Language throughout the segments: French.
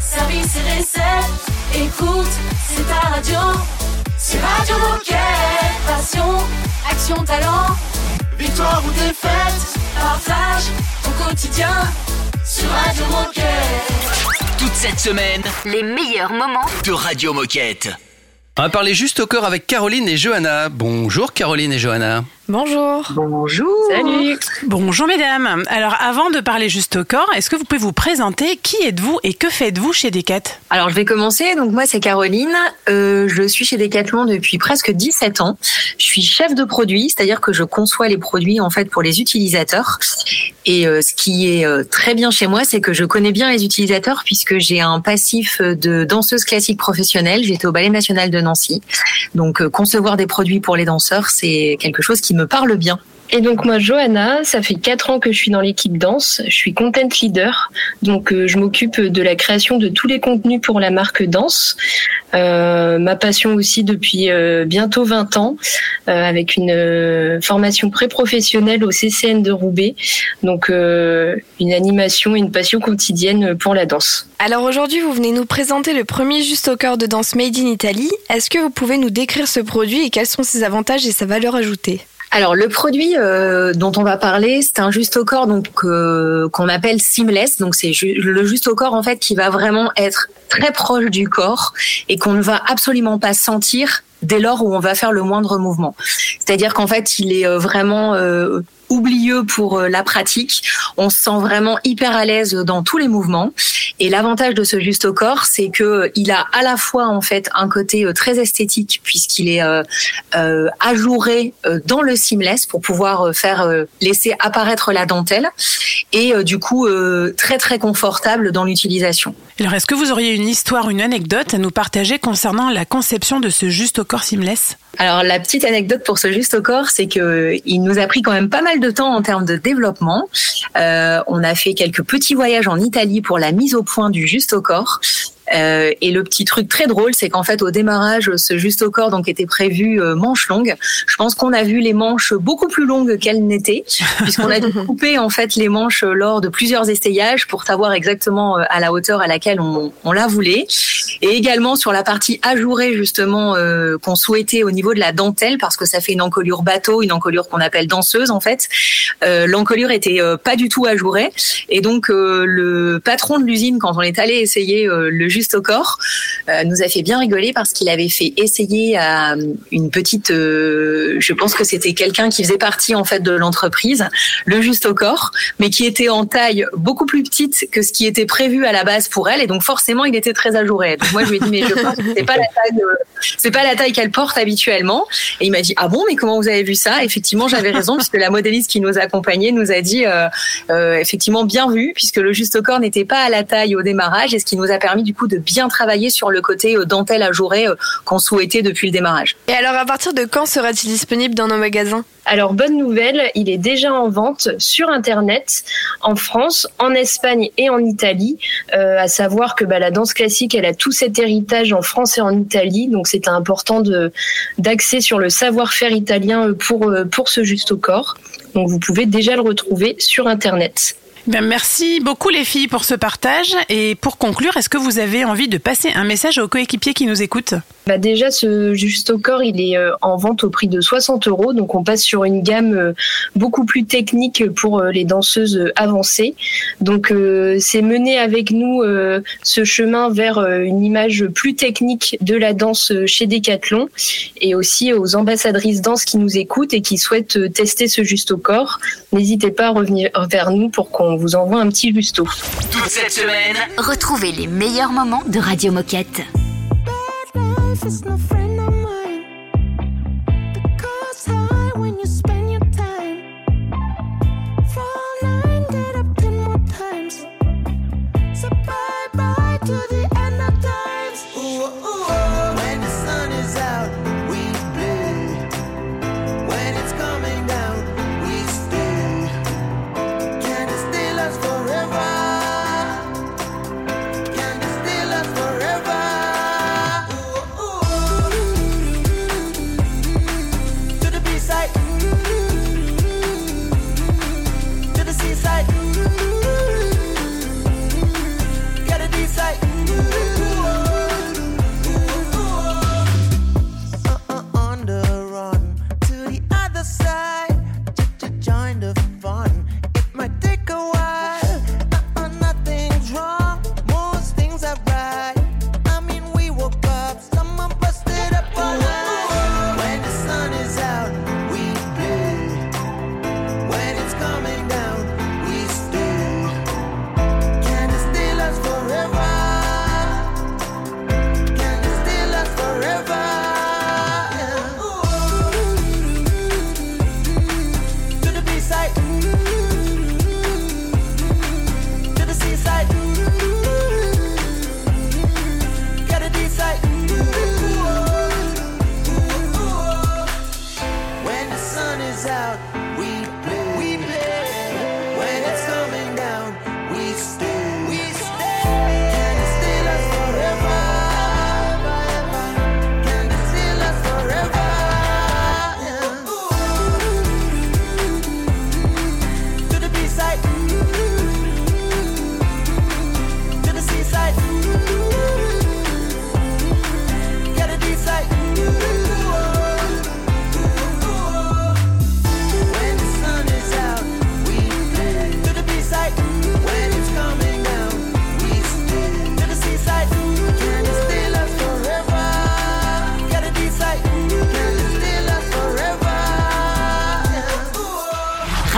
service et recettes. Écoute, c'est ta radio. C'est Radio Moquette. Passion, action, talent. Victoire ou défaite, partage au quotidien sur Radio Moquette. Toute cette semaine, Les meilleurs moments de Radio Moquette. On va parler juste au corps avec Caroline et Johanna. Bonjour Caroline et Johanna. Bonjour. Bonjour. Salut. Bonjour mesdames. Alors avant de parler juste au corps, est-ce que vous pouvez vous présenter Qui êtes-vous et que faites-vous chez Decat? Alors je vais commencer. Donc moi c'est Caroline. Euh, je suis chez Decathlon depuis presque 17 ans. Je suis chef de produit, c'est-à-dire que je conçois les produits en fait pour les utilisateurs. Et euh, ce qui est euh, très bien chez moi, c'est que je connais bien les utilisateurs puisque j'ai un passif de danseuse classique professionnelle. J'étais au Ballet National de Nancy. Donc euh, concevoir des produits pour les danseurs, c'est quelque chose qui me parle bien. Et donc moi, Johanna, ça fait quatre ans que je suis dans l'équipe danse. Je suis content leader, donc euh, je m'occupe de la création de tous les contenus pour la marque Danse. Euh, ma passion aussi depuis euh, bientôt 20 ans, euh, avec une euh, formation pré-professionnelle au CCN de Roubaix. Donc euh, une animation et une passion quotidienne pour la danse. Alors aujourd'hui, vous venez nous présenter le premier Juste au corps de danse Made in Italy. Est-ce que vous pouvez nous décrire ce produit et quels sont ses avantages et sa valeur ajoutée? Alors le produit euh, dont on va parler, c'est un juste au corps donc euh, qu'on appelle seamless. Donc c'est le juste au corps en fait qui va vraiment être très proche du corps et qu'on ne va absolument pas sentir dès lors où on va faire le moindre mouvement. C'est-à-dire qu'en fait, il est euh, vraiment euh, oublieux pour euh, la pratique. On se sent vraiment hyper à l'aise dans tous les mouvements. Et l'avantage de ce juste au corps, c'est que euh, il a à la fois en fait un côté euh, très esthétique puisqu'il est ajouré dans le seamless pour pouvoir faire laisser apparaître la dentelle et du coup très très confortable dans l'utilisation. Alors est-ce que vous auriez une histoire, une anecdote à nous partager concernant la conception de ce juste au corps seamless? Alors la petite anecdote pour ce juste au corps, c'est que il nous a pris quand même pas mal de temps en termes de développement. Euh, on a fait quelques petits voyages en Italie pour la mise au point du juste au corps. Euh, et le petit truc très drôle, c'est qu'en fait au démarrage, ce juste au corps donc était prévu euh, manches longues. Je pense qu'on a vu les manches beaucoup plus longues qu'elles n'étaient, puisqu'on a dû couper en fait les manches lors de plusieurs essayages pour savoir exactement euh, à la hauteur à laquelle on, on la voulait. Et également sur la partie ajourée justement euh, qu'on souhaitait au niveau de la dentelle, parce que ça fait une encolure bateau, une encolure qu'on appelle danseuse en fait. Euh, L'encolure était euh, pas du tout ajourée, et donc euh, le patron de l'usine, quand on est allé essayer euh, le juste au corps, euh, nous a fait bien rigoler parce qu'il avait fait essayer à une petite, euh, je pense que c'était quelqu'un qui faisait partie en fait de l'entreprise, le juste au corps, mais qui était en taille beaucoup plus petite que ce qui était prévu à la base pour elle, et donc forcément il était très ajouré. Donc moi je lui ai dit mais je pense que c'est pas la taille, euh, c'est pas la taille qu'elle porte habituellement, et il m'a dit ah bon mais comment vous avez vu ça? Effectivement j'avais raison puisque la modéliste qui nous accompagnait nous a dit euh, euh, effectivement bien vu puisque le juste au corps n'était pas à la taille au démarrage, et ce qui nous a permis du coup de bien travailler sur le côté euh, dentelle ajourée euh, qu'on souhaitait depuis le démarrage. Et alors à partir de quand sera-t-il disponible dans nos magasins? Alors bonne nouvelle, il est déjà en vente sur internet en France, en Espagne et en Italie. Euh, à savoir que bah, la danse classique, elle a tout cet héritage en France et en Italie, donc c'est important de d'axer sur le savoir-faire italien pour pour ce juste au corps. Donc vous pouvez déjà le retrouver sur internet. Ben, Merci beaucoup les filles pour ce partage. Et pour conclure, est-ce que vous avez envie de passer un message aux coéquipiers qui nous écoutent? Bah déjà, ce juste au corps, il est euh, en vente au prix de 60 euros. Donc, on passe sur une gamme euh, beaucoup plus technique pour euh, les danseuses avancées. Donc, c'est mener avec nous ce chemin vers une image plus technique de la danse chez Decathlon et aussi aux ambassadrices danse qui nous écoutent et qui souhaitent tester ce juste au corps. N'hésitez pas à revenir vers nous pour qu'on vous envoie un petit justo. Toute cette semaine, Retrouvez les meilleurs moments de Radio Moquette. If it's no friend.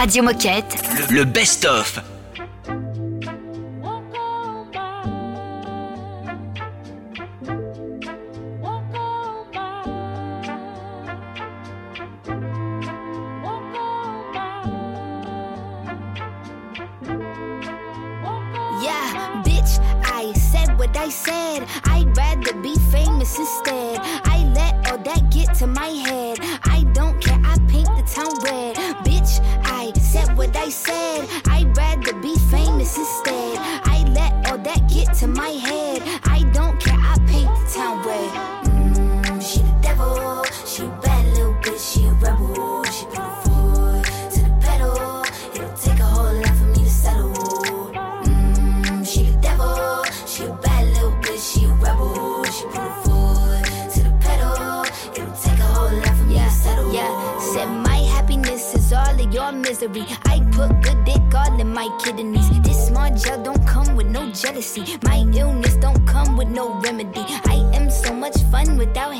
Radio Moquette. Le best-of. I put good dick all in my kidneys. This small gel don't come with no jealousy. My illness don't come with no remedy. I am so much fun without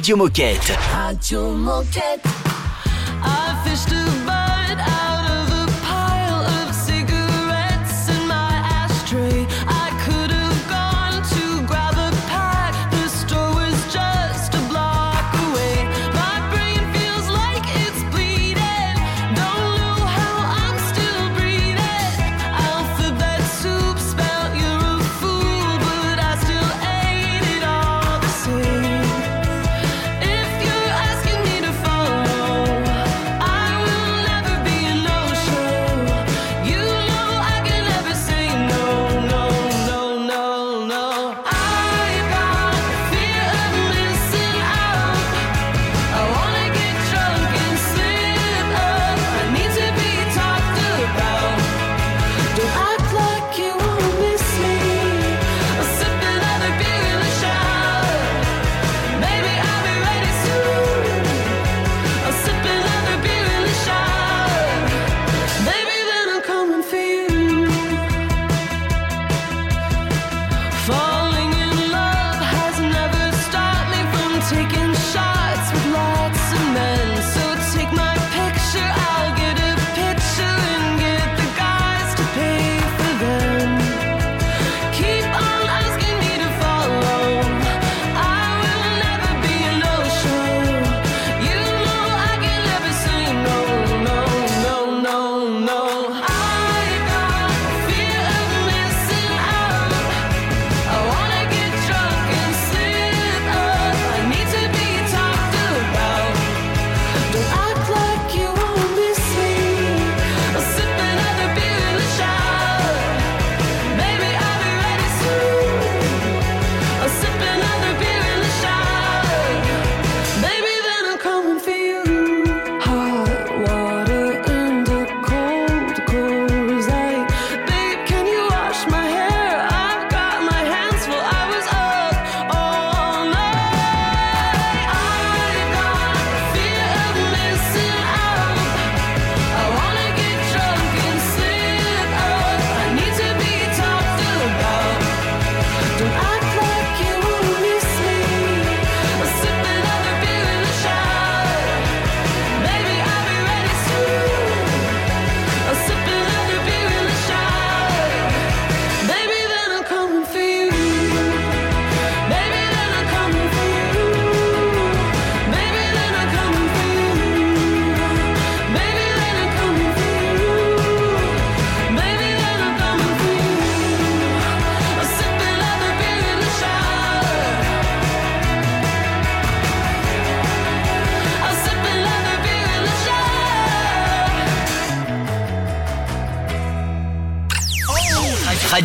Radio Moquette. Radio Moquette. I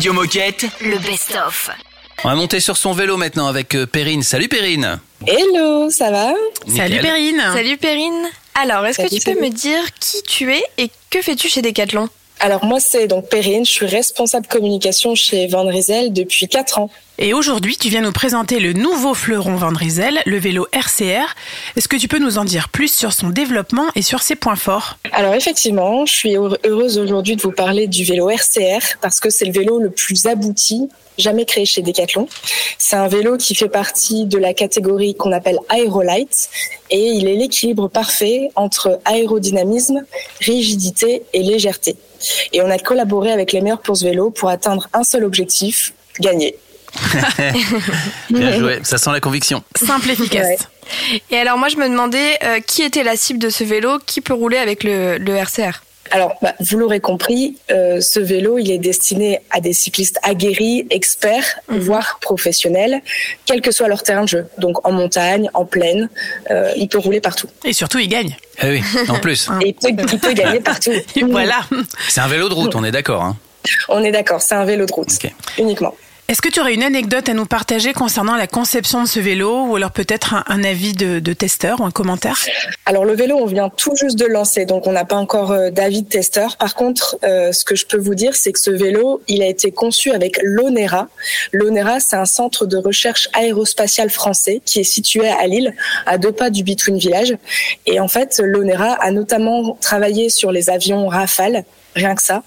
Radio Moquette. Le best-of. On va monter sur son vélo maintenant avec euh, Perrine. Salut Perrine. Hello, ça va? Salut. Perrine. Salut Perrine. Alors, est-ce que tu peux salut. me dire qui tu es et que fais-tu chez Decathlon? Alors moi c'est donc Perrine, je suis responsable communication chez Van Rysel depuis 4 ans. Et aujourd'hui, tu viens nous présenter le nouveau fleuron Van Rysel, le vélo RCR. Est-ce que tu peux nous en dire plus sur son développement et sur ses points forts? Alors effectivement, je suis heureuse aujourd'hui de vous parler du vélo RCR parce que c'est le vélo le plus abouti jamais créé chez Decathlon. C'est un vélo qui fait partie de la catégorie qu'on appelle Aerolight et il est l'équilibre parfait entre aérodynamisme, rigidité et légèreté. Et on a collaboré avec les meilleurs pour ce vélo pour atteindre un seul objectif, gagner. Bien joué, ça sent la conviction. Simple, efficace. Ouais. Et alors, moi, je me demandais euh, qui était la cible de ce vélo, qui peut rouler avec le, le RCR Alors, bah, vous l'aurez compris, euh, ce vélo, il est destiné à des cyclistes aguerris, experts, voire professionnels, quel que soit leur terrain de jeu. Donc en montagne, en plaine, euh, il peut rouler partout. Et surtout, il gagne. Eh oui, en plus. Et il peut, il peut gagner partout. Voilà. C'est un vélo de route, on est d'accord. Hein. On est d'accord, c'est un vélo de route, Ok. uniquement. Est-ce que tu aurais une anecdote à nous partager concernant la conception de ce vélo ou alors peut-être un, avis de, de testeur ou un commentaire? Alors le vélo, on vient tout juste de le lancer, donc on n'a pas encore euh, d'avis de testeur. Par contre, euh, ce que je peux vous dire, c'est que ce vélo, il a été conçu avec l'ONERA. L'ONERA, c'est un centre de recherche aérospatiale français qui est situé à Lille, à deux pas du Between Village. Et en fait, l'ONERA a notamment travaillé sur les avions Rafale. Rien que ça.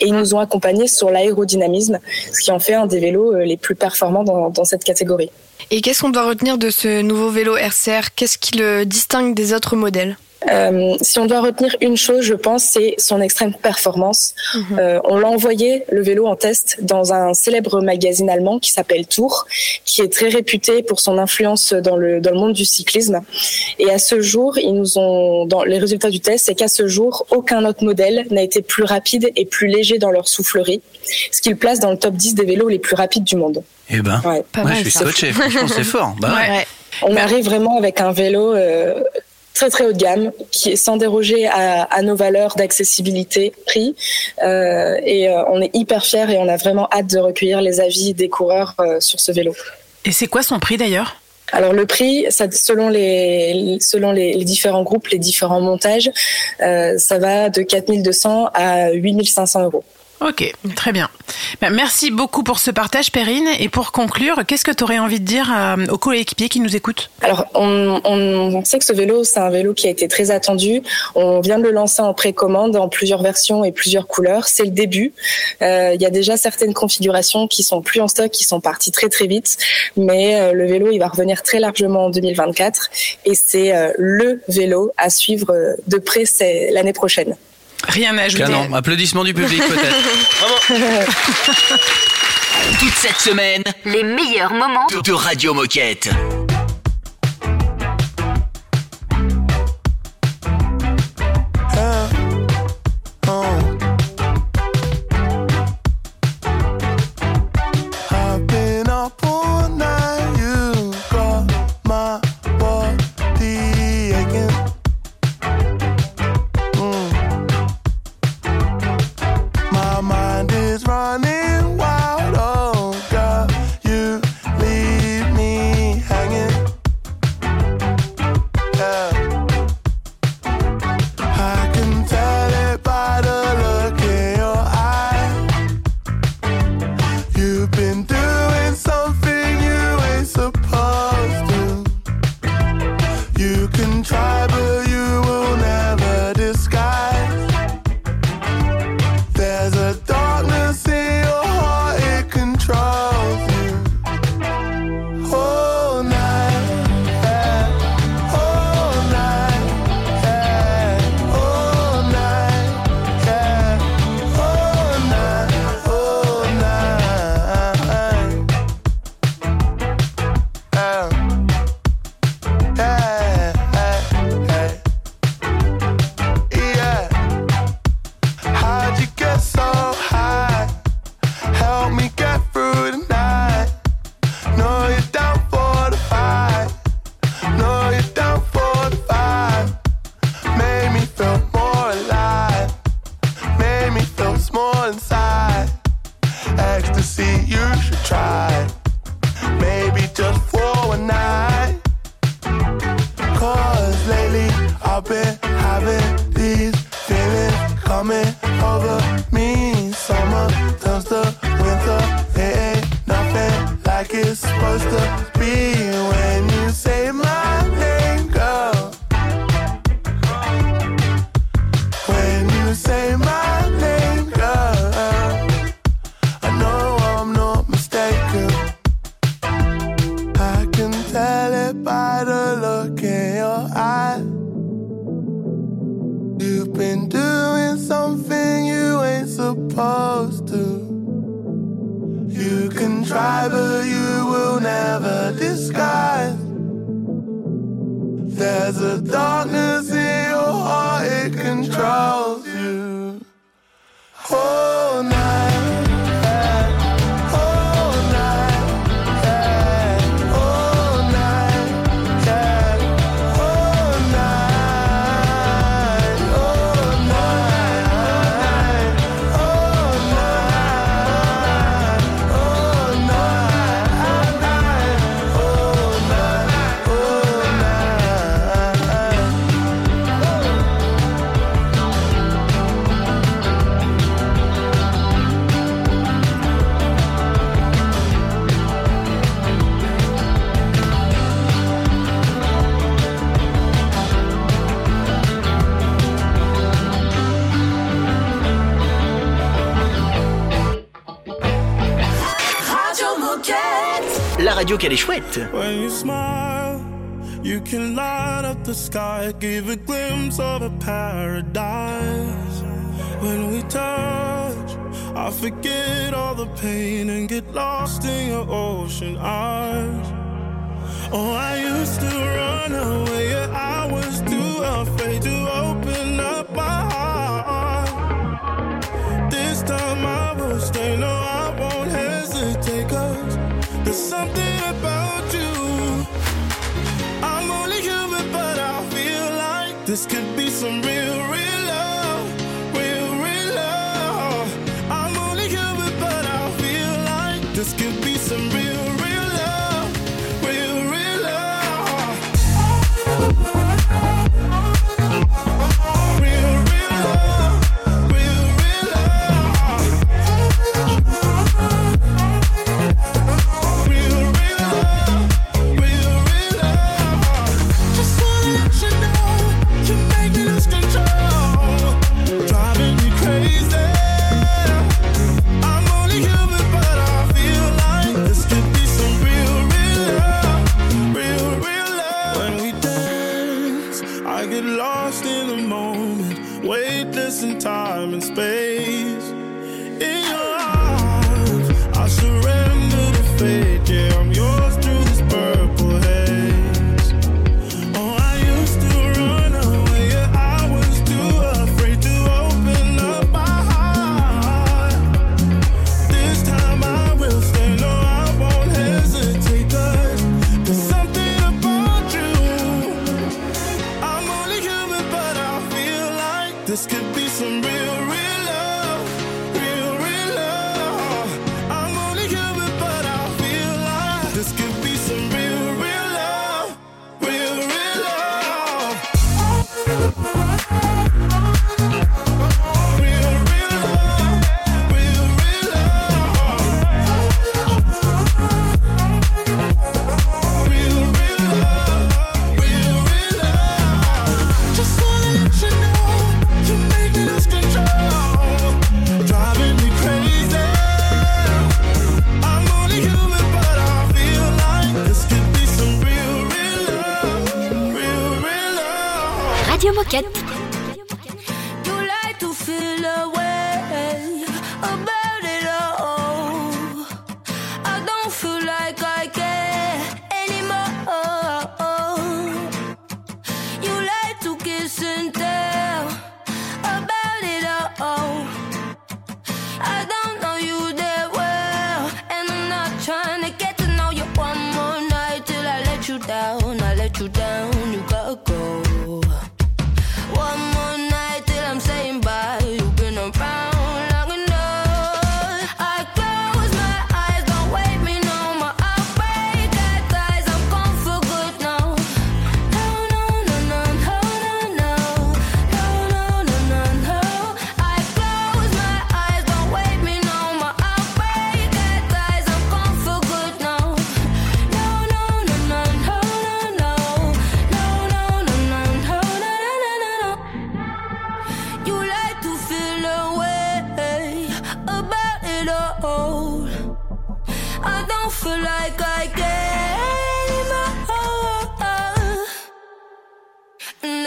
Et ils nous ont accompagnés sur l'aérodynamisme, ce qui en fait un des vélos euh, les plus performants dans, dans cette catégorie. Et qu'est-ce qu'on doit retenir de ce nouveau vélo RCR Qu'est-ce qui le distingue des autres modèles? Euh, si on doit retenir une chose, je pense, c'est son extrême performance. Euh, on l'a envoyé le vélo en test dans un célèbre magazine allemand qui s'appelle Tour, qui est très réputé pour son influence dans le dans le monde du cyclisme. Et à ce jour, ils nous ont dans les résultats du test, c'est qu'à ce jour, aucun autre modèle n'a été plus rapide et plus léger dans leur soufflerie, ce qui le place dans le top 10 des vélos les plus rapides du monde. Eh ben, Ouais. ouais, je suis scotché. Franchement, c'est fort. Bah ouais. On arrive vraiment avec un vélo euh, très très haut de gamme, qui est sans déroger à, à nos valeurs d'accessibilité, prix. Euh, et euh, on est hyper fiers et on a vraiment hâte de recueillir les avis des coureurs euh, sur ce vélo. Et c'est quoi son prix d'ailleurs? Alors le prix, ça, selon les selon les, les différents groupes, les différents montages, ça va de 4200 à 8500 euros. Ok, très bien. Ben, merci beaucoup pour ce partage, Perrine. Et pour conclure, qu'est-ce que tu aurais envie de dire à- aux coéquipiers qui nous écoutent? Alors, on, sait que ce vélo, c'est un vélo qui a été très attendu. On vient de le lancer en précommande en plusieurs versions et plusieurs couleurs. C'est le début. Euh, Il y a déjà certaines configurations qui sont plus en stock, qui sont parties très très vite. Mais euh, le vélo, il va revenir très largement en 2024. Et c'est euh, le vélo à suivre euh, de près l'année prochaine. Rien à ajouter. Canon. Applaudissements du public peut-être. Toute cette semaine, Les meilleurs moments de, de Radio Moquette. Ecstasy, you should try. Maybe just for a night. Cause lately I've been having these feelings coming over me. Summer turns to winter. It ain't nothing like it's supposed to radio qu'elle est chouette. When you smile, you can light up the sky, give a glimpse of a paradise. When we touch, I forget all the pain and get lost in your ocean eyes. Oh, I used to run away, I was too afraid to open.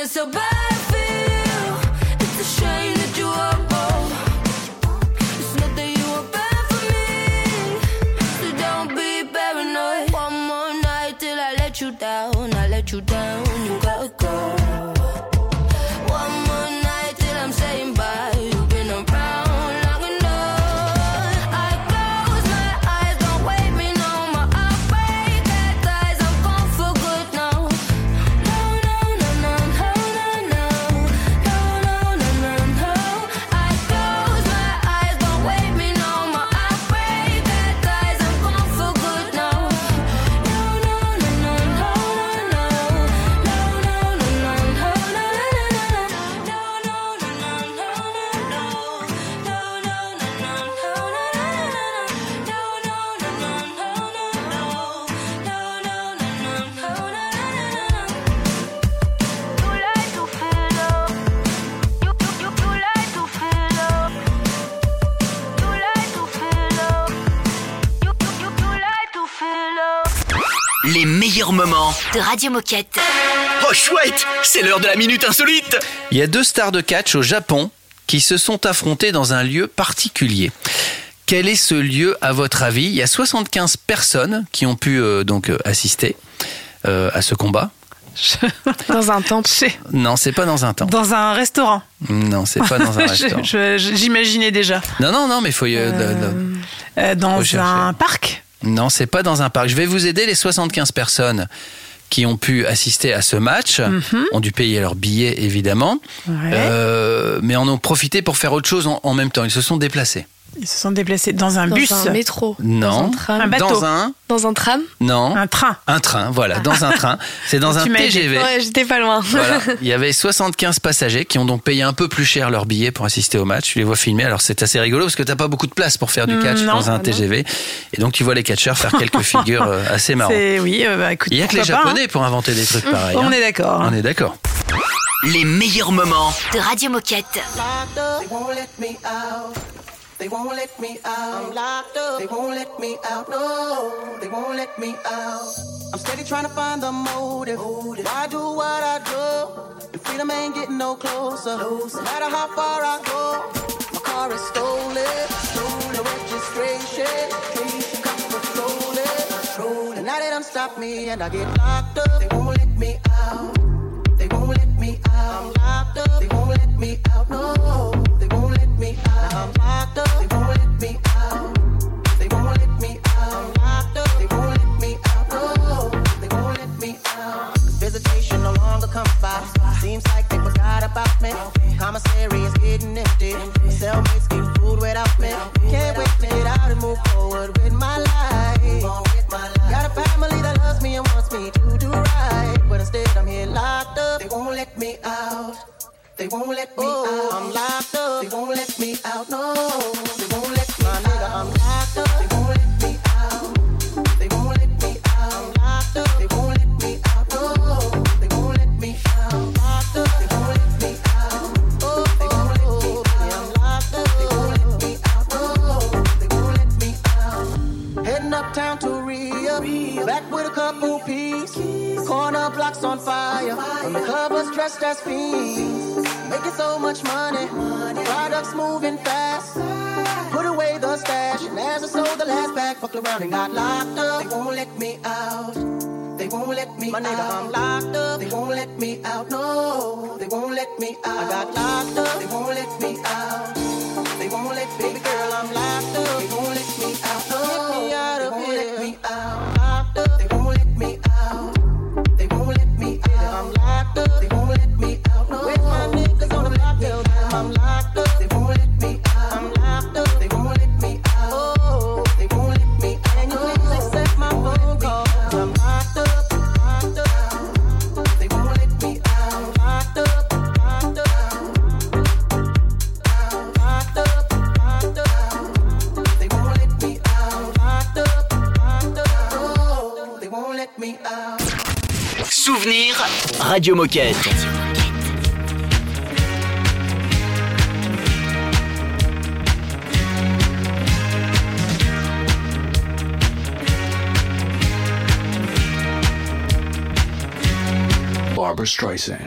so bad I feel. It's a shame. Meilleurs moments. De Radio Moquette. Oh chouette, c'est l'heure de la minute insolite. Il y a deux stars de catch au Japon qui se sont affrontées dans un lieu particulier. Quel est ce lieu à votre avis? Il y a 75 personnes qui ont pu euh, donc euh, assister euh, à ce combat. Dans un temple. Non, c'est pas dans un temple. Dans un restaurant. Non, c'est pas dans un restaurant. J'imaginais déjà. Non, non, non, mais il faut. y- Euh, dans un parc. Non, c'est pas dans un parc. Je vais vous aider. Les 75 personnes qui ont pu assister à ce match ont dû payer leur billet, évidemment, Ouais. Euh, mais en ont profité pour faire autre chose en, en même temps. Ils se sont déplacés. Ils se sont déplacés dans un Dans bus. un métro. Non. Dans un tram. Un bateau. Dans un Dans un tram. non. Un train. Un train, voilà, dans un train. C'est dans un Tu. TGV. Ouais, j'étais pas loin. Voilà. Il y avait 75 passagers qui ont donc payé un peu plus cher leur billet pour assister au match. Tu les vois filmer. Alors c'est assez rigolo parce que t'as pas beaucoup de place pour faire du catch non. dans un Ah non. TGV. Et donc tu vois les catcheurs faire quelques figures euh, assez marrantes. C'est oui, euh, bah, écoute, Il y a que les pas, Japonais pour inventer des trucs pareils. hein. On hein. est d'accord. On est d'accord. Les meilleurs moments. De Radio Moquette. They won't let me out. They won't let me out. I'm locked up. They won't let me out. No, they won't let me out. I'm steady trying to find the motive. motive. Why do what I do? And freedom ain't getting no closer. No matter how far I go, my car is stolen. Stolen registration. Cops patrolling. And now they done stop me and I get locked up. They won't let me out. They won't let me out. I'm locked up. They won't let me out. No, they won't let me I'm locked up. They won't let me out. They won't let me out. They won't let me out. They won't let me out. Visitation no longer comes by. Seems like they've got me. I'm a prisoner is getting lifted Myself making food where I'm at Que voy a esperar mu poder with my life. Got a family that loves me and wants me to do right. But I I'm here locked up. They won't let me out. They won't let me oh, out. I'm locked up. They won't let me out. No, they won't let me out. I'm locked up. They won't let me out. They won't let me out. I'm locked up. They won't let me out. No, they won't let me out. I'm locked up. They won't let me out. Oh, they won't let me out. I'm locked up. They won't let me out. No, they won't let me out. Heading uptown to Rio. Back with a couple peas. Corner blocks on fire. On the club was dressed as fiends. Making so much money, products moving fast. Put away the stash, and as I sold the last bag, fucked around and got locked up. They won't let me out. They won't let me My nigga, out. I'm locked up. They won't let me out. No, they won't let me out. I got locked up. They won't let me out. They won't let me, baby girl, I'm locked up. They won't let Souvenir Radio Moquette. Barbara Streisand.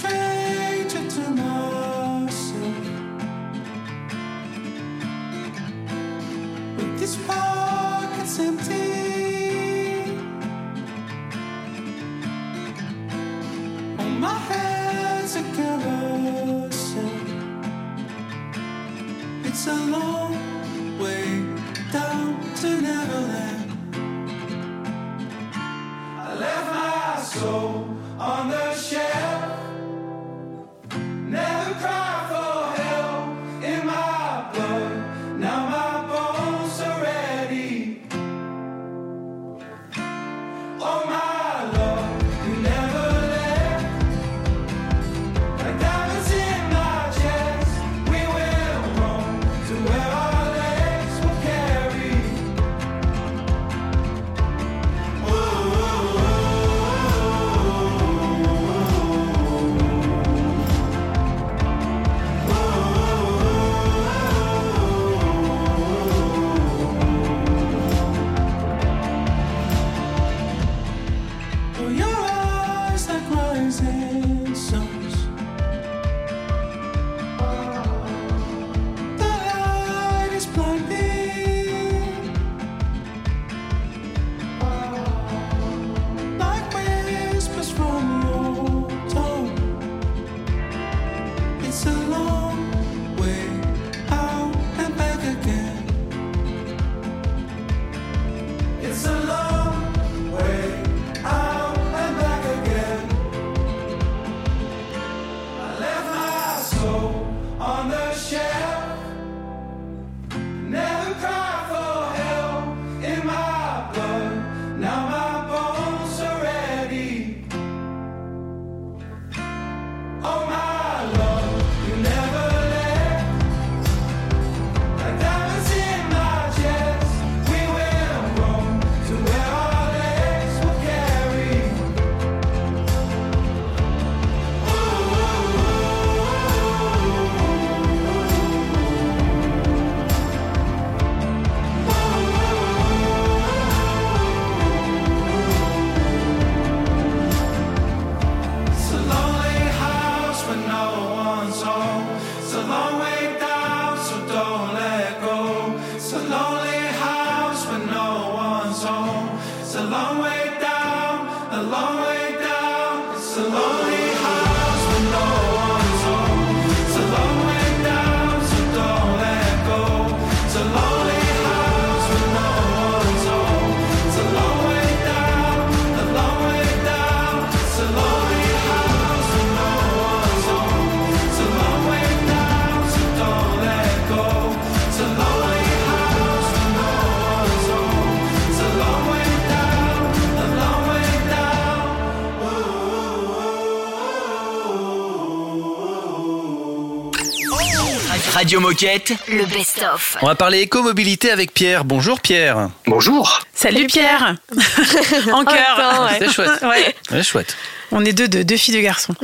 Radio Moquette, le best-of. On va parler éco mobilité avec Pierre. Bonjour Pierre. Bonjour. Salut Pierre. en cœur. C'est chouette. Chouette. On est deux, deux, filles, deux garçons.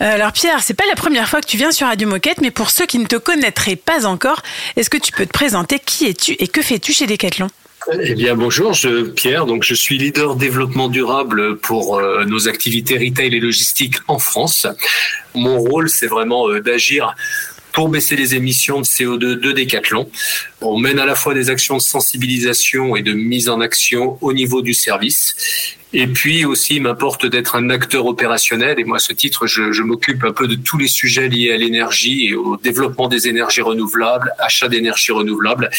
Euh, alors Pierre, c'est pas la première fois que tu viens sur Radio Moquette, mais pour ceux qui ne te connaîtraient pas encore, est-ce que tu peux te présenter? Qui es-tu et que fais-tu chez Decathlon? Eh bien bonjour, je, Pierre. Donc je suis leader développement durable pour euh, nos activités retail et logistique en France. Mon rôle, c'est vraiment euh, d'agir pour baisser les émissions de CO2 de Decathlon. On mène à la fois des actions de sensibilisation et de mise en action au niveau du service. Et puis aussi, il m'importe d'être un acteur opérationnel. Et moi, à ce titre, je, m'occupe un peu de tous les sujets liés à l'énergie et au développement des énergies renouvelables, achat d'énergie renouvelable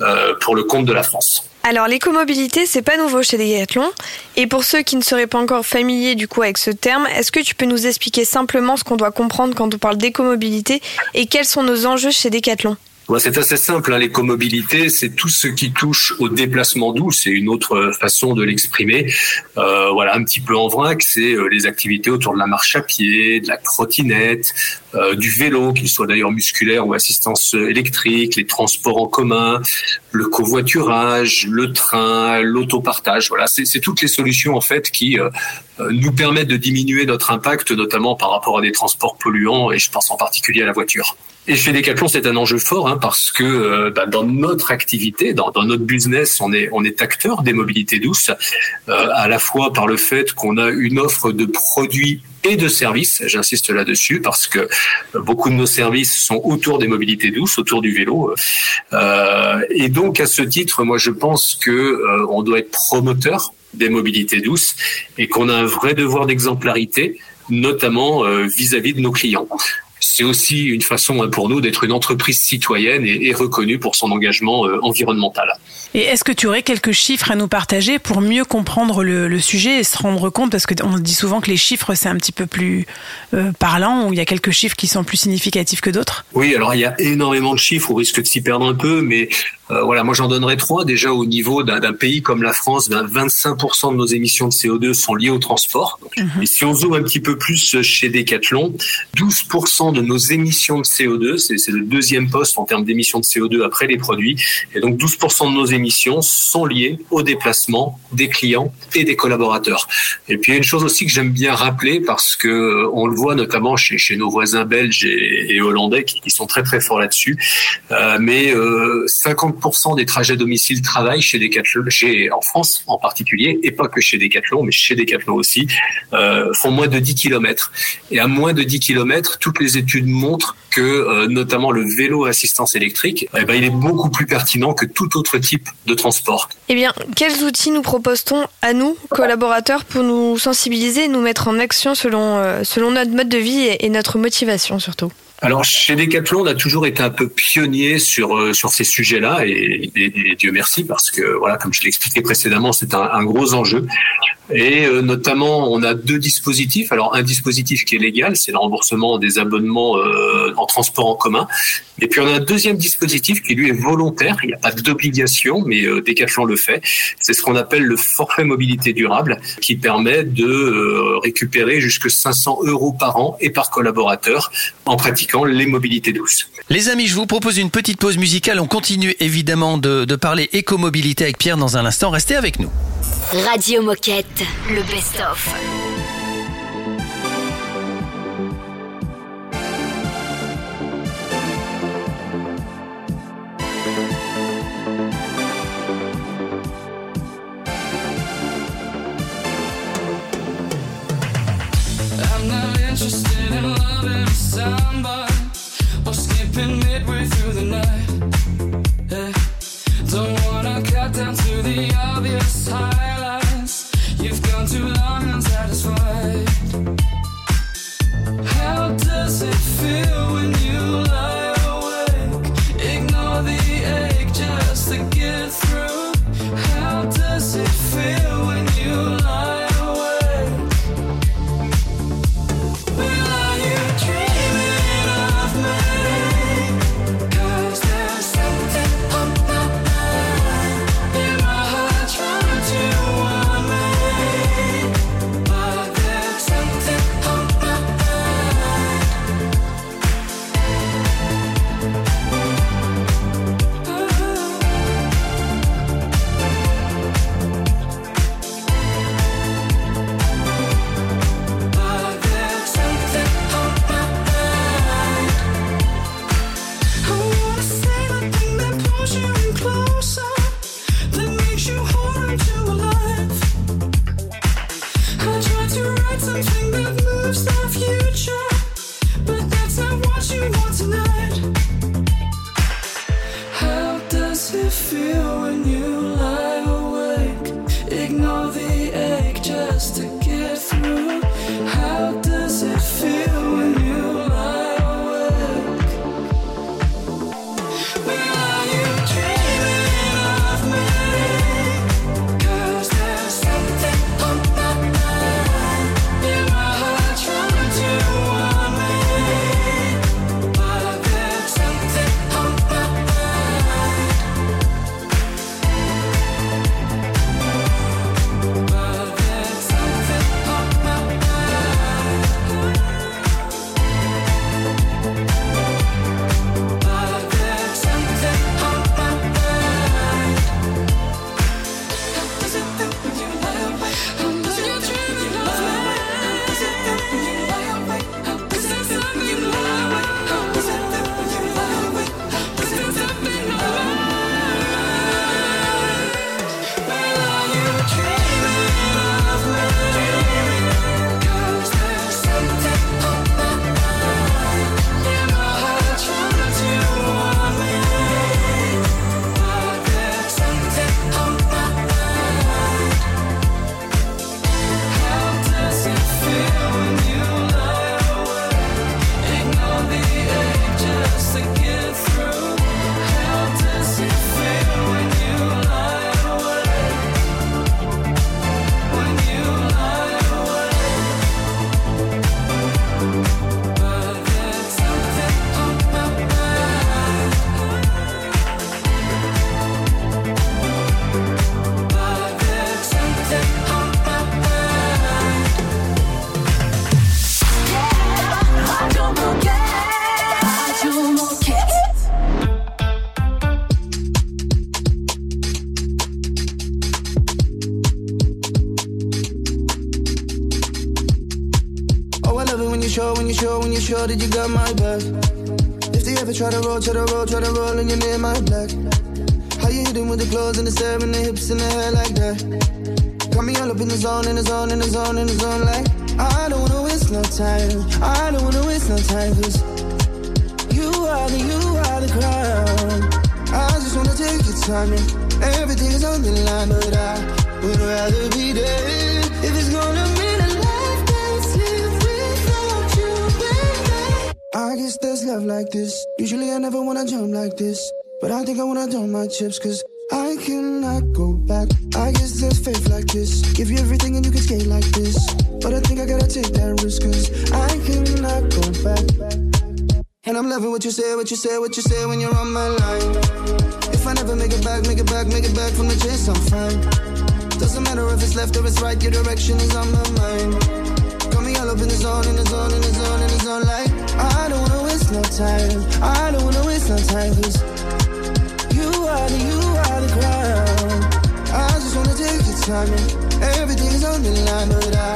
euh, pour le compte de la France. Alors l'écomobilité, c'est pas nouveau chez Decathlon. Et pour ceux qui ne seraient pas encore familiers du coup avec ce terme, est-ce que tu peux nous expliquer simplement ce qu'on doit comprendre quand on parle d'écomobilité et quels sont nos enjeux chez Decathlon? C'est assez simple. Hein. L'écomobilité, c'est tout ce qui touche au déplacement doux. C'est une autre façon de l'exprimer. Euh, voilà, un petit peu en vrac, c'est euh, les activités autour de la marche à pied, de la trottinette, euh, du vélo, qu'il soit d'ailleurs musculaire ou assistance électrique, les transports en commun, le covoiturage, le train, l'autopartage. Voilà, c'est toutes les solutions en fait qui euh, euh, nous permettent de diminuer notre impact, notamment par rapport à des transports polluants, et je pense en particulier à la voiture. Et chez Decathlon, c'est un enjeu fort hein, parce que euh, bah, dans notre activité, dans, dans notre business, on est on est acteur des mobilités douces, euh, à la fois par le fait qu'on a une offre de produits et de services. J'insiste là-dessus parce que beaucoup de nos services sont autour des mobilités douces, autour du vélo. Euh, et donc à ce titre, moi je pense que euh, on doit être promoteur des mobilités douces et qu'on a un vrai devoir d'exemplarité, notamment euh, vis-à-vis de nos clients. C'est aussi une façon hein, pour nous d'être une entreprise citoyenne et, reconnue pour son engagement euh, environnemental. Et est-ce que tu aurais quelques chiffres à nous partager pour mieux comprendre le, le sujet et se rendre compte? Parce qu'on dit souvent que les chiffres, c'est un petit peu plus euh, parlant, ou il y a quelques chiffres qui sont plus significatifs que d'autres? Oui, alors il y a énormément de chiffres, on risque de s'y perdre un peu, mais euh, voilà, moi j'en donnerais trois. Déjà au niveau d'un pays comme la France, ben, 25% de nos émissions de CO2 sont liées au transport. Donc, Et si on zoome un petit peu plus chez Decathlon, 12% de nos émissions de CO2, c'est c'est le deuxième poste en termes d'émissions de CO2 après les produits, et donc 12% de nos émissions sont liées au déplacement des clients et des collaborateurs. Et puis il y a une chose aussi que j'aime bien rappeler parce que euh, on le voit notamment chez, nos voisins belges et, hollandais qui, sont très très forts là-dessus, Euh, mais euh, 50% des trajets domicile-travail chez Decathlon, en France en particulier, et pas que chez Decathlon, mais chez Decathlon aussi, euh, font moins de 10 km. Et à moins de 10 km, toutes les études montrent que euh, notamment le vélo à assistance électrique, eh ben, il est beaucoup plus pertinent que tout autre type de transport. Eh bien, quels outils nous propose-t-on à nous, collaborateurs, pour nous sensibiliser et nous mettre en action selon, euh, notre mode de vie et notre motivation surtout? Alors chez Decathlon, on a toujours été un peu pionnier sur euh, sur ces sujets-là et, Dieu merci parce que voilà, comme je l'ai expliqué précédemment, c'est un, gros enjeu. Et euh, notamment, on a deux dispositifs. Alors un dispositif qui est légal, c'est le remboursement des abonnements euh, en transport en commun. Et puis on a un deuxième dispositif qui lui est volontaire. Il n'y a pas d'obligation, mais Decathlon le fait. C'est ce qu'on appelle le forfait mobilité durable, qui permet de récupérer jusque 500 euros par an et par collaborateur en pratiquant les mobilités douces. Les amis, je vous propose une petite pause musicale. On continue évidemment de, de parler écomobilité avec Pierre dans un instant. Restez avec nous. Radio Moquette, le best-of. I'm not interested in loving somebody or skipping Yeah. Don't wanna cut down to the obvious highlights. You show that you got my back. If they ever try to roll, try to roll, try to roll, and you're near my black. How you hitting with the clothes and the stare and the hips and the hair like that? Got me all up in the zone, in the zone, in the zone, in the zone, like I don't wanna waste no time. I don't wanna waste no time, cause you are the, you are the crown. I just wanna take your time and everything is on the line, but I would rather be dead if it's gonna Guess there's love like this. Usually I never wanna jump like this, but I think I wanna dump my chips, cause I cannot go back. I guess there's faith like this. Give you everything and you can skate like this. But I think I gotta take that risk, cause I cannot go back. And I'm loving what you say, what you say, what you say when you're on my line. If I never make it back, make it back, make it back from the chase, I'm fine. Doesn't matter if it's left or it's right, your direction is on my mind. Got me all up in the zone, in the zone, in the zone, in the zone, like I don't waste no time. I don't wanna waste no time, cause you are the, you are the crown. I just wanna take your time and everything is on the line, but I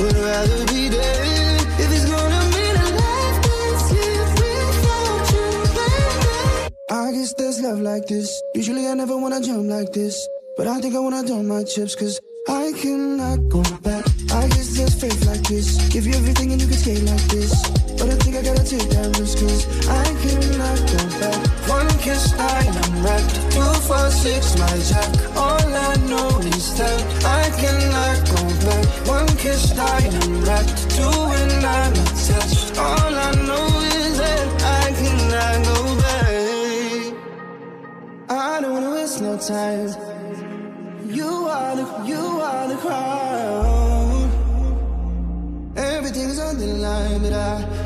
would rather be dead if it's gonna mean a life that's lived without you. I guess there's love like this. Usually I never wanna jump like this, but I think I wanna dump my chips, cause I cannot go back. I guess there's faith like this. Give you everything and you can skate like this. I gotta take that risk, cause I cannot go back. One kiss, I am wrecked. Two, four, six, my jack. All I know is that I cannot go back. One kiss, I am wrecked. Two, and I'm attached. All I know is that I cannot go back. I don't wanna waste no time. You are the, you are the crown. Everything's on the line, but I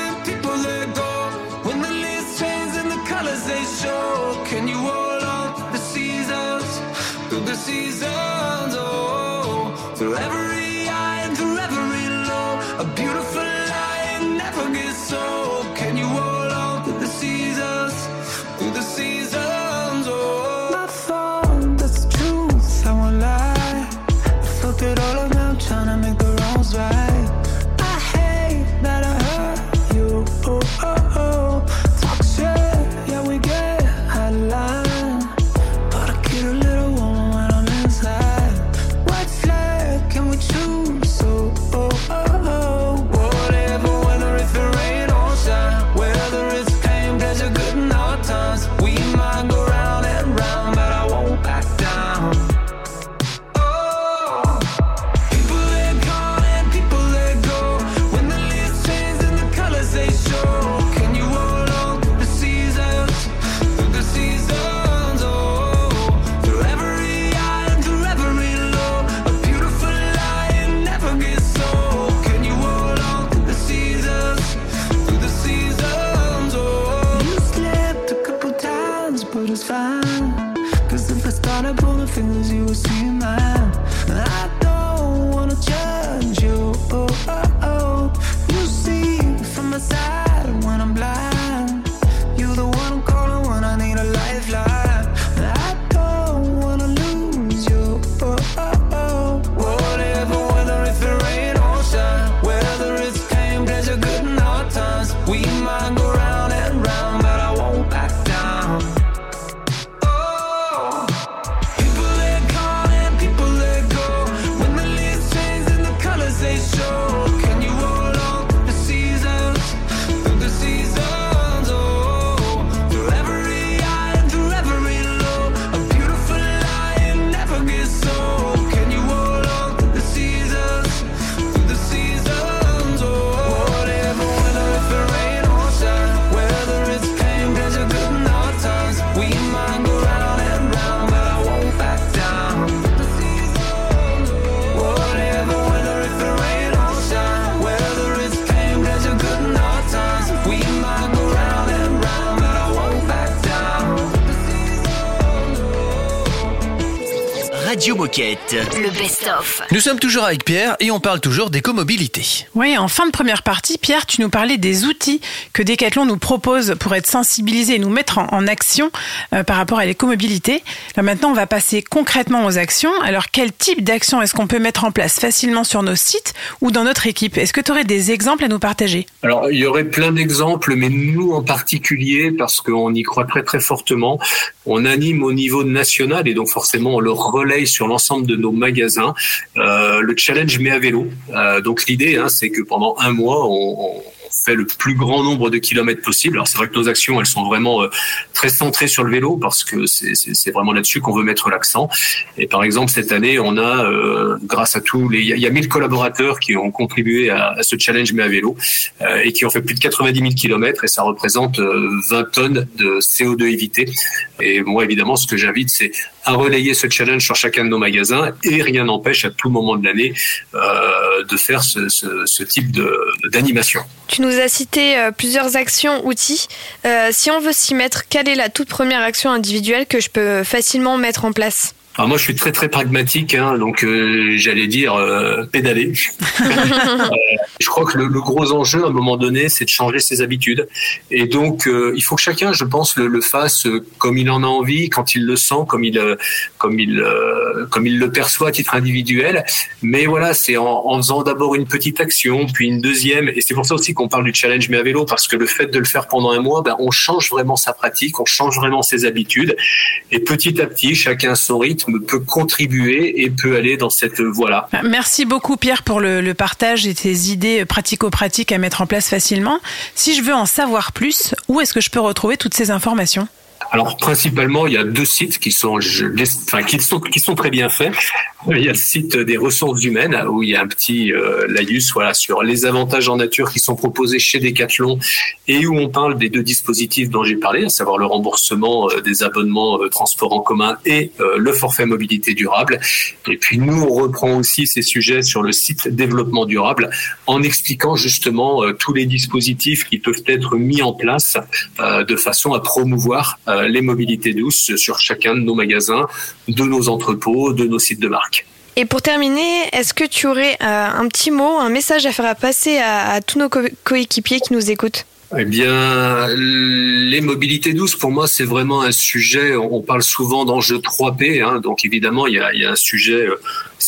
Moquette. Le best-of. Nous sommes toujours avec Pierre et on parle toujours d'écomobilité. Oui, en fin de première partie, Pierre, tu nous parlais des outils que Decathlon nous propose pour être sensibilisés et nous mettre en, en action euh, par rapport à l'écomobilité. Là maintenant, on va passer concrètement aux actions. Alors, quel type d'action est-ce qu'on peut mettre en place? Facilement sur nos sites ou dans notre équipe? Est-ce que tu aurais des exemples à nous partager? Alors, il y aurait plein d'exemples, mais nous en particulier, parce qu'on y croit très très fortement, on anime au niveau national et donc forcément on le relaye sur l'ensemble de nos magasins. Euh, le challenge mais à vélo. Euh, donc l'idée, hein, c'est que pendant un mois, on fait le plus grand nombre de kilomètres possible. Alors c'est vrai que nos actions, elles sont vraiment euh, très centrées sur le vélo parce que c'est- vraiment là-dessus qu'on veut mettre l'accent. Et par exemple cette année, on a, euh, grâce à tous les, il y a- il y a 1000 collaborateurs qui ont contribué à, ce challenge mais à vélo euh, et qui ont fait plus de 90 000 kilomètres et ça représente euh, 20 tonnes de CO2 évité. Et moi évidemment, ce que j'invite, c'est à relayer ce challenge sur chacun de nos magasins et rien n'empêche à tout moment de l'année de faire ce, type d'animation. As cité euh, plusieurs actions, outils. Euh, si on veut s'y mettre, quelle est la toute première action individuelle que je peux facilement mettre en place? Alors moi, je suis très très pragmatique, hein, donc euh, j'allais dire euh, pédaler. Euh, je crois que le, le gros enjeu à un moment donné, c'est de changer ses habitudes. Et donc, euh, il faut que chacun, je pense, le, le fasse euh, comme il en a envie, quand il le sent, comme il, comme il, comme il le perçoit à titre individuel. Mais voilà, c'est en, en faisant d'abord une petite action, puis une deuxième. Et c'est pour ça aussi qu'on parle du challenge mais à vélo, parce que le fait de le faire pendant un mois, ben, on change vraiment sa pratique, on change vraiment ses habitudes. Et petit à petit, chacun son rythme peut contribuer et peut aller dans cette voie-là. Merci beaucoup Pierre pour le, le partage et tes idées pratico-pratiques à mettre en place facilement. Si je veux en savoir plus, où est-ce que je peux retrouver toutes ces informations? Alors principalement, il y a deux sites qui sont, enfin, qui sont qui sont très bien faits. Il y a le site des ressources humaines où il y a un petit euh, laïus voilà sur les avantages en nature qui sont proposés chez Decathlon et où on parle des deux dispositifs dont j'ai parlé, à savoir le remboursement euh, des abonnements euh, transport en commun et euh, le forfait mobilité durable. Et puis nous, on reprend aussi ces sujets sur le site développement durable en expliquant justement euh, tous les dispositifs qui peuvent être mis en place de façon à promouvoir les mobilités douces sur chacun de nos magasins, de nos entrepôts, de nos sites de marque. Et pour terminer, est-ce que tu aurais euh, un petit mot, un message à faire passer à, à tous nos co- coéquipiers qui nous écoutent? Eh bien, les mobilités douces, pour moi, c'est vraiment un sujet. On parle souvent d'enjeux 3P, hein, donc évidemment, il y a, il y a un sujet.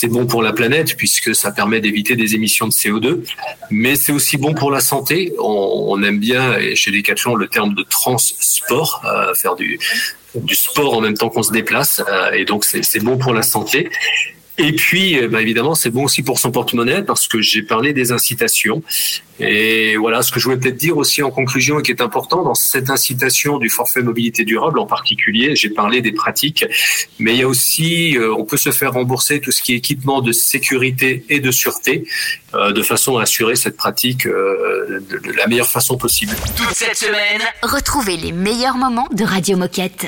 C'est bon pour la planète puisque ça permet d'éviter des émissions de CO2, mais c'est aussi bon pour la santé. On, aime bien et chez Decathlon le terme de transport, euh, faire du sport en même temps qu'on se déplace, euh, et donc c'est bon pour la santé. Et puis, euh, bah, évidemment, c'est bon aussi pour son porte-monnaie parce que j'ai parlé des incitations. Et voilà, ce que je voulais peut-être dire aussi en conclusion et qui est important dans cette incitation du forfait mobilité durable en particulier, j'ai parlé des pratiques, mais il y a aussi, euh, on peut se faire rembourser tout ce qui est équipement de sécurité et de sûreté euh, de façon à assurer cette pratique de, de la meilleure façon possible. Toute cette semaine, Retrouvez les meilleurs moments de Radio Moquette.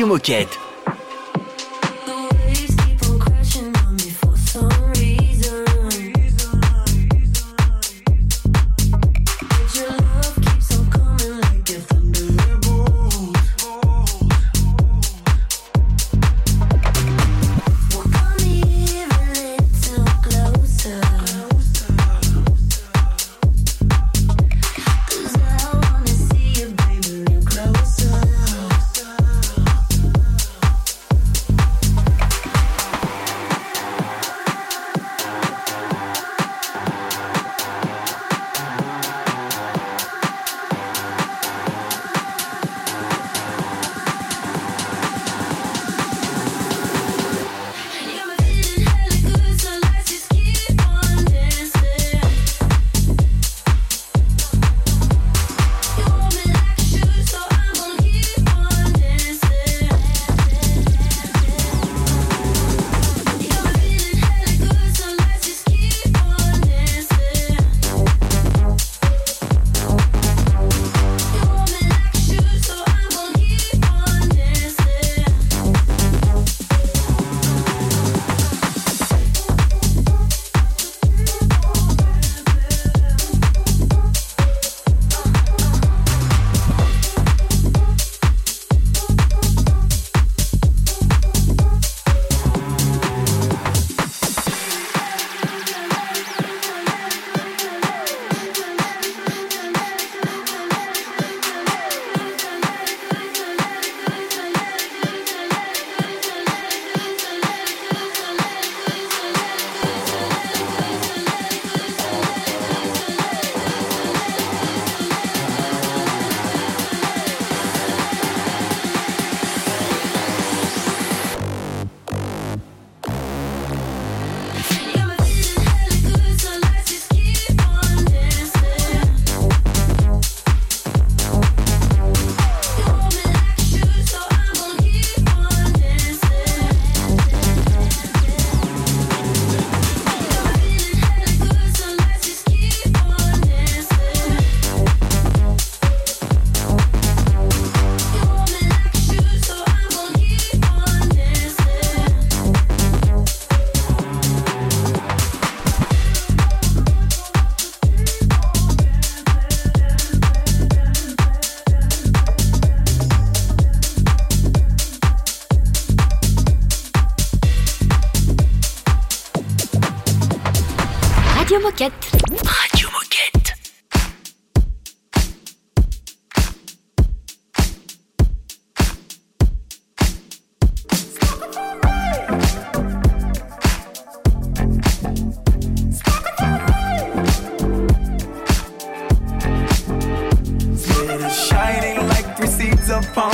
Radio Moquette.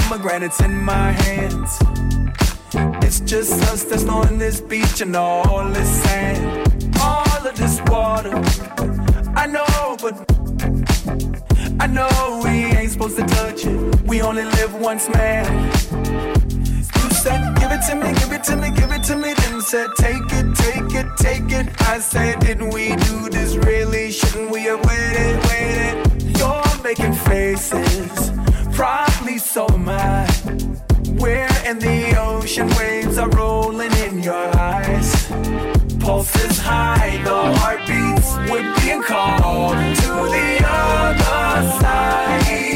Pomegranates in my hands. It's just us that's on this beach and all this sand. All of this water. I know, but I know we ain't supposed to touch it. We only live once, man. You said, give it to me, give it to me, give it to me. Then said, take it, take it, take it. I said, didn't we do this really? Shouldn't we have waited, waited? You're making faces, probably so am I. We're in the ocean, waves are rolling in your eyes. Pulse is high, the heartbeats, we're being called to the other side,